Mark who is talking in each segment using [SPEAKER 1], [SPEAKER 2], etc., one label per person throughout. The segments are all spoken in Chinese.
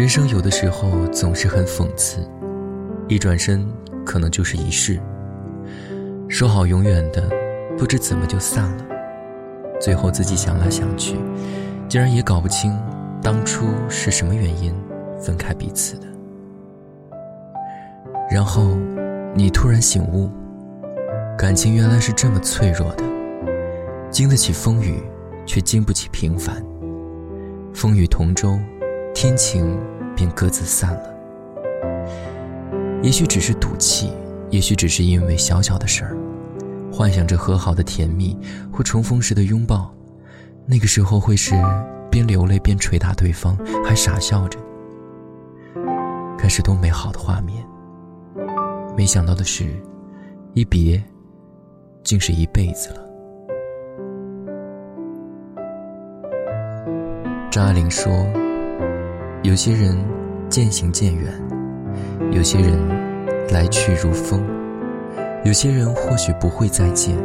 [SPEAKER 1] 人生有的时候总是很讽刺，一转身可能就是一世。说好永远的，不知怎么就散了。最后自己想来想去，竟然也搞不清当初是什么原因分开彼此的。然后，你突然醒悟，感情原来是这么脆弱的，经得起风雨，却经不起平凡。风雨同舟，天晴便各自散了。也许只是赌气，也许只是因为小小的事儿，幻想着和好的甜蜜或重逢时的拥抱，那个时候会是边流泪边捶打对方，还傻笑着，该是多美好的画面。没想到的是，一别，竟是一辈子了。张爱玲说：“有些人渐行渐远，有些人来去如风，有些人或许不会再见，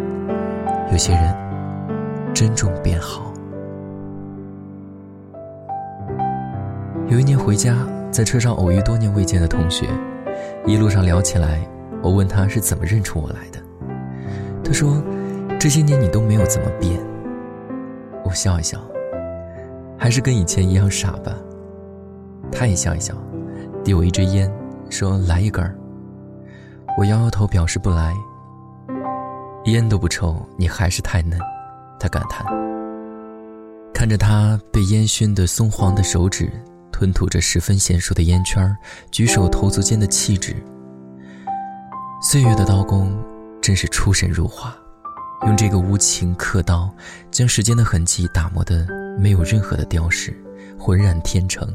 [SPEAKER 1] 有些人珍重便好。”有一年回家，在车上偶遇多年未见的同学。一路上聊起来，我问他是怎么认出我来的。他说：“这些年你都没有怎么变。”我笑一笑，还是跟以前一样傻吧。他也笑一笑，递我一支烟，说：“来一根儿。”我摇摇头表示不来。烟都不抽，你还是太嫩，他感叹。看着他被烟熏得松黄的手指。吞吐着十分娴熟的烟圈举手投足间的气质。岁月的刀工真是出神入化，用这个无情刻刀，将时间的痕迹打磨得没有任何的雕饰，浑然天成。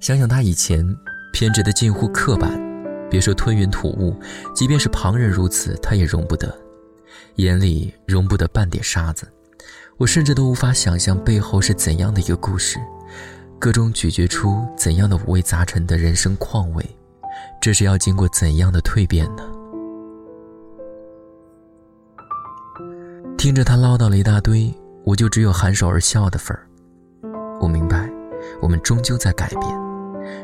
[SPEAKER 1] 想想他以前偏执的近乎刻板，别说吞云吐雾，即便是旁人如此，他也容不得，眼里容不得半点沙子。我甚至都无法想象背后是怎样的一个故事。各种咀嚼出怎样的五味杂陈的人生况味，这是要经过怎样的蜕变呢？听着他唠叨了一大堆，我就只有含首而笑的份儿。我明白，我们终究在改变，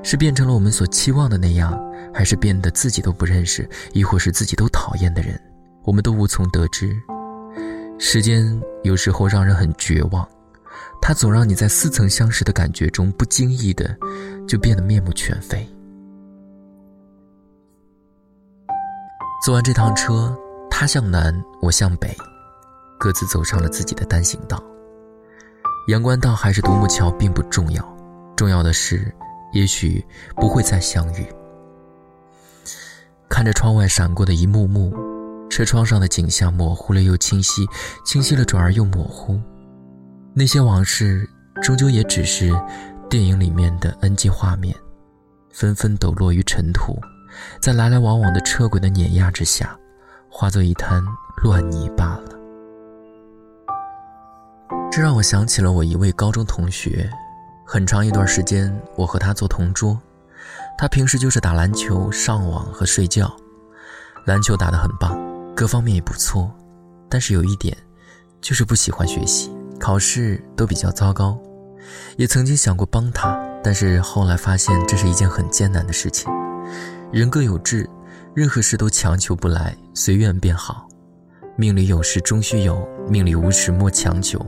[SPEAKER 1] 是变成了我们所期望的那样，还是变得自己都不认识，亦或是自己都讨厌的人，我们都无从得知。时间有时候让人很绝望。它总让你在似曾相识的感觉中，不经意的就变得面目全非。坐完这趟车，他向南，我向北，各自走上了自己的单行道。阳关道还是独木桥并不重要，重要的是，也许不会再相遇。看着窗外闪过的一幕幕，车窗上的景象模糊了又清晰，清晰了转而又模糊。那些往事，终究也只是电影里面的 NG 画面，纷纷抖落于尘土，在来来往往的车轨的碾压之下，化作一滩乱泥罢了。这让我想起了我一位高中同学，很长一段时间我和他做同桌，他平时就是打篮球、上网和睡觉，篮球打得很棒，各方面也不错，但是有一点，就是不喜欢学习。考试都比较糟糕，也曾经想过帮他，但是后来发现这是一件很艰难的事情。人各有志，任何事都强求不来，随缘便好。命里有时终须有，命里无时莫强求。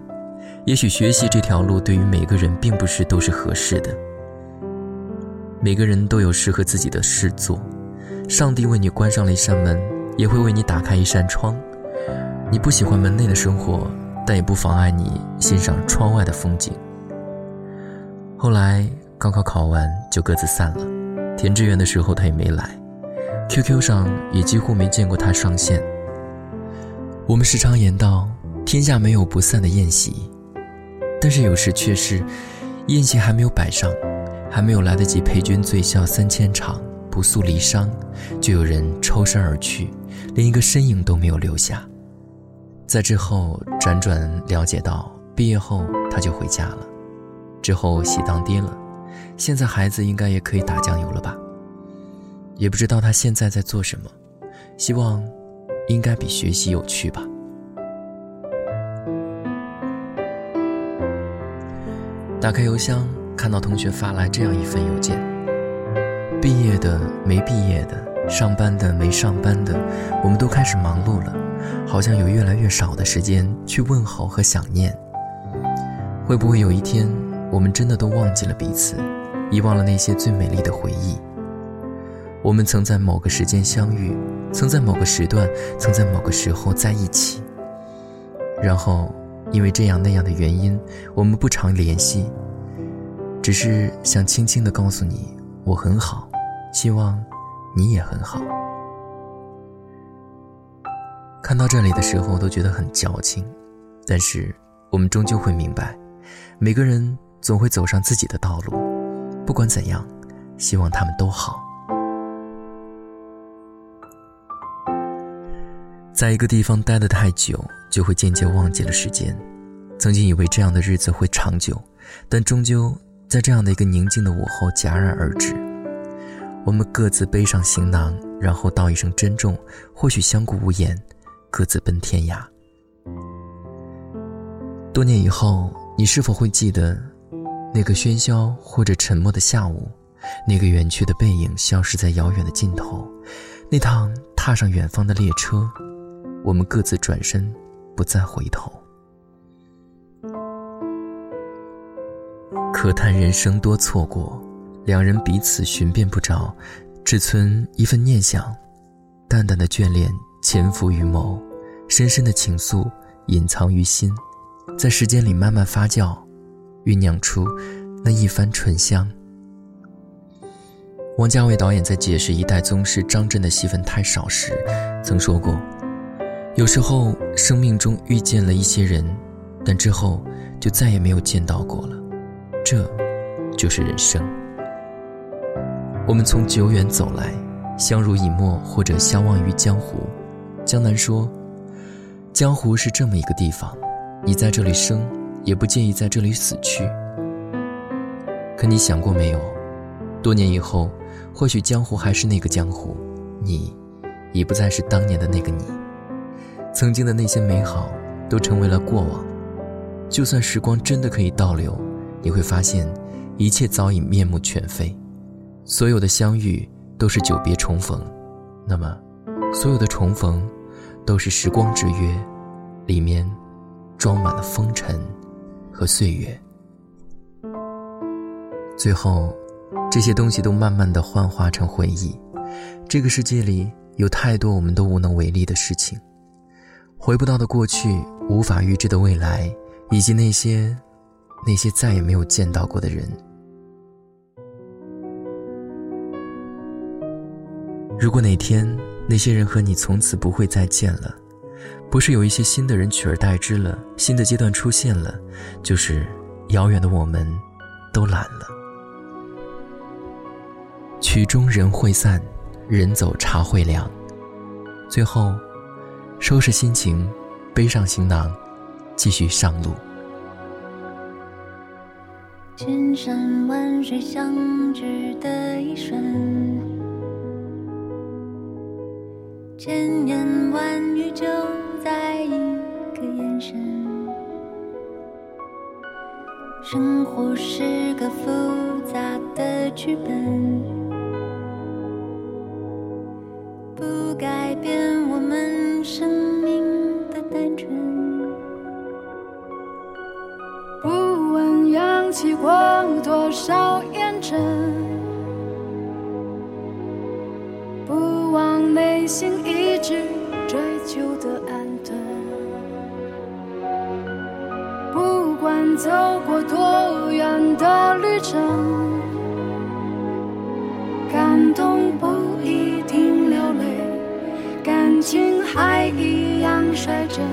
[SPEAKER 1] 也许学习这条路对于每个人并不是都是合适的。每个人都有适合自己的事做，上帝为你关上了一扇门，也会为你打开一扇窗。你不喜欢门内的生活。但也不妨碍你欣赏窗外的风景。后来高考考完就各自散了，填志愿的时候他也没来，QQ 上也几乎没见过他上线。我们时常言道，天下没有不散的宴席，但是有时却是，宴席还没有摆上，还没有来得及陪君醉笑三千场，不诉离殇，就有人抽身而去，连一个身影都没有留下。在之后辗转了解到，毕业后他就回家了，之后喜当爹了，现在孩子应该也可以打酱油了吧？也不知道他现在在做什么，希望应该比学习有趣吧。打开邮箱，看到同学发来这样一份邮件：毕业的、没毕业的、上班的、没上班的，我们都开始忙碌了，好像有越来越少的时间去问候和想念。会不会有一天，我们真的都忘记了彼此，遗忘了那些最美丽的回忆？我们曾在某个时间相遇，曾在某个时段，曾在某个时候在一起，然后。因为这样那样的原因，我们不常联系。只是想轻轻的告诉你，我很好，希望你也很好。看到这里的时候都觉得很矫情，但是我们终究会明白，每个人总会走上自己的道路。不管怎样，希望他们都好。在一个地方待得太久。就会渐渐忘记了时间。曾经以为这样的日子会长久，但终究在这样的一个宁静的午后戛然而止。我们各自背上行囊，然后道一声珍重，或许相顾无言，各自奔天涯。多年以后，你是否会记得那个喧嚣或者沉默的下午，那个远去的背影消失在遥远的尽头，那趟踏上远方的列车，我们各自转身。不再回头，可叹人生多错过，两人彼此寻遍不着，只存一份念想，淡淡的眷恋潜伏于眸，深深的情愫隐藏于心，在时间里慢慢发酵，酝酿出那一番醇香。王家卫导演在解释一代宗师张震的戏份太少时，曾说过。有时候，生命中遇见了一些人，但之后就再也没有见到过了，这，就是人生。我们从久远走来，相濡以沫，或者相忘于江湖。江南说：“江湖是这么一个地方，你在这里生，也不介意在这里死去。可你想过没有？多年以后，或许江湖还是那个江湖，你，已不再是当年的那个你。”曾经的那些美好，都成为了过往。就算时光真的可以倒流，你会发现，一切早已面目全非。所有的相遇都是久别重逢，那么，所有的重逢，都是时光之约，里面装满了风尘和岁月。最后，这些东西都慢慢的幻化成回忆。这个世界里有太多我们都无能为力的事情。回不到的过去，无法预知的未来，以及那些那些再也没有见到过的人。如果哪天那些人和你从此不会再见了，不是有一些新的人取而代之了，新的阶段出现了，就是遥远的我们都懒了。曲终人会散，人走茶会凉，最后。收拾心情，背上行囊，继续上路。
[SPEAKER 2] 千山万水相聚的一瞬，千言万语就在一个眼神。生活是个复杂的剧本，不改变
[SPEAKER 3] 多少烟尘，不忘内心一直追求的安顿。不管走过多远的旅程，感动不一定流泪。感情还一样率真，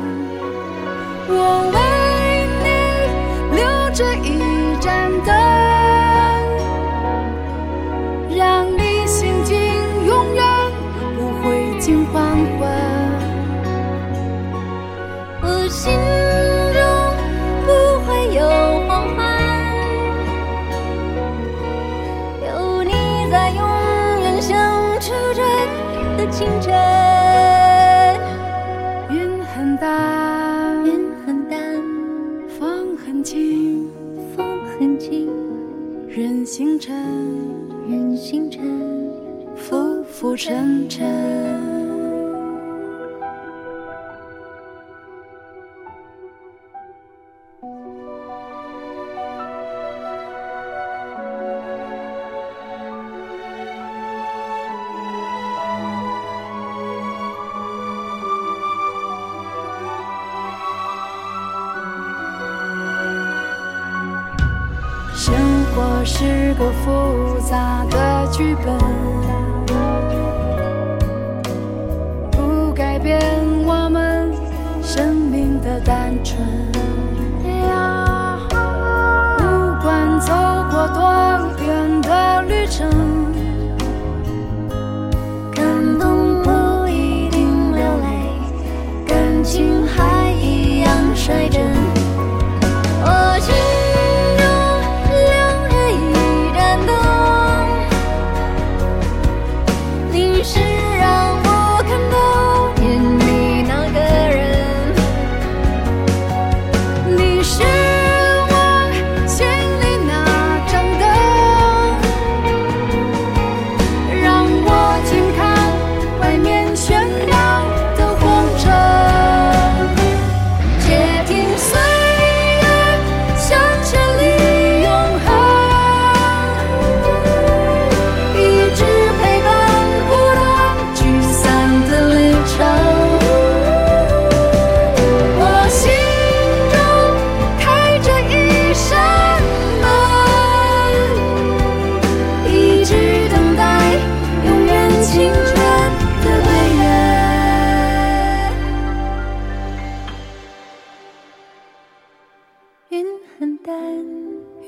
[SPEAKER 3] 我为风很
[SPEAKER 2] 静
[SPEAKER 3] 任星辰
[SPEAKER 2] 任星辰
[SPEAKER 3] 浮浮沉沉是个复杂的剧本不改变我们生命的单纯。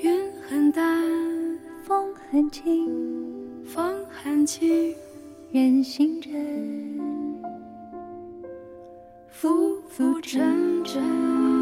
[SPEAKER 2] 云很淡风很轻
[SPEAKER 3] 风很轻
[SPEAKER 2] 人心真
[SPEAKER 3] 浮浮沉沉。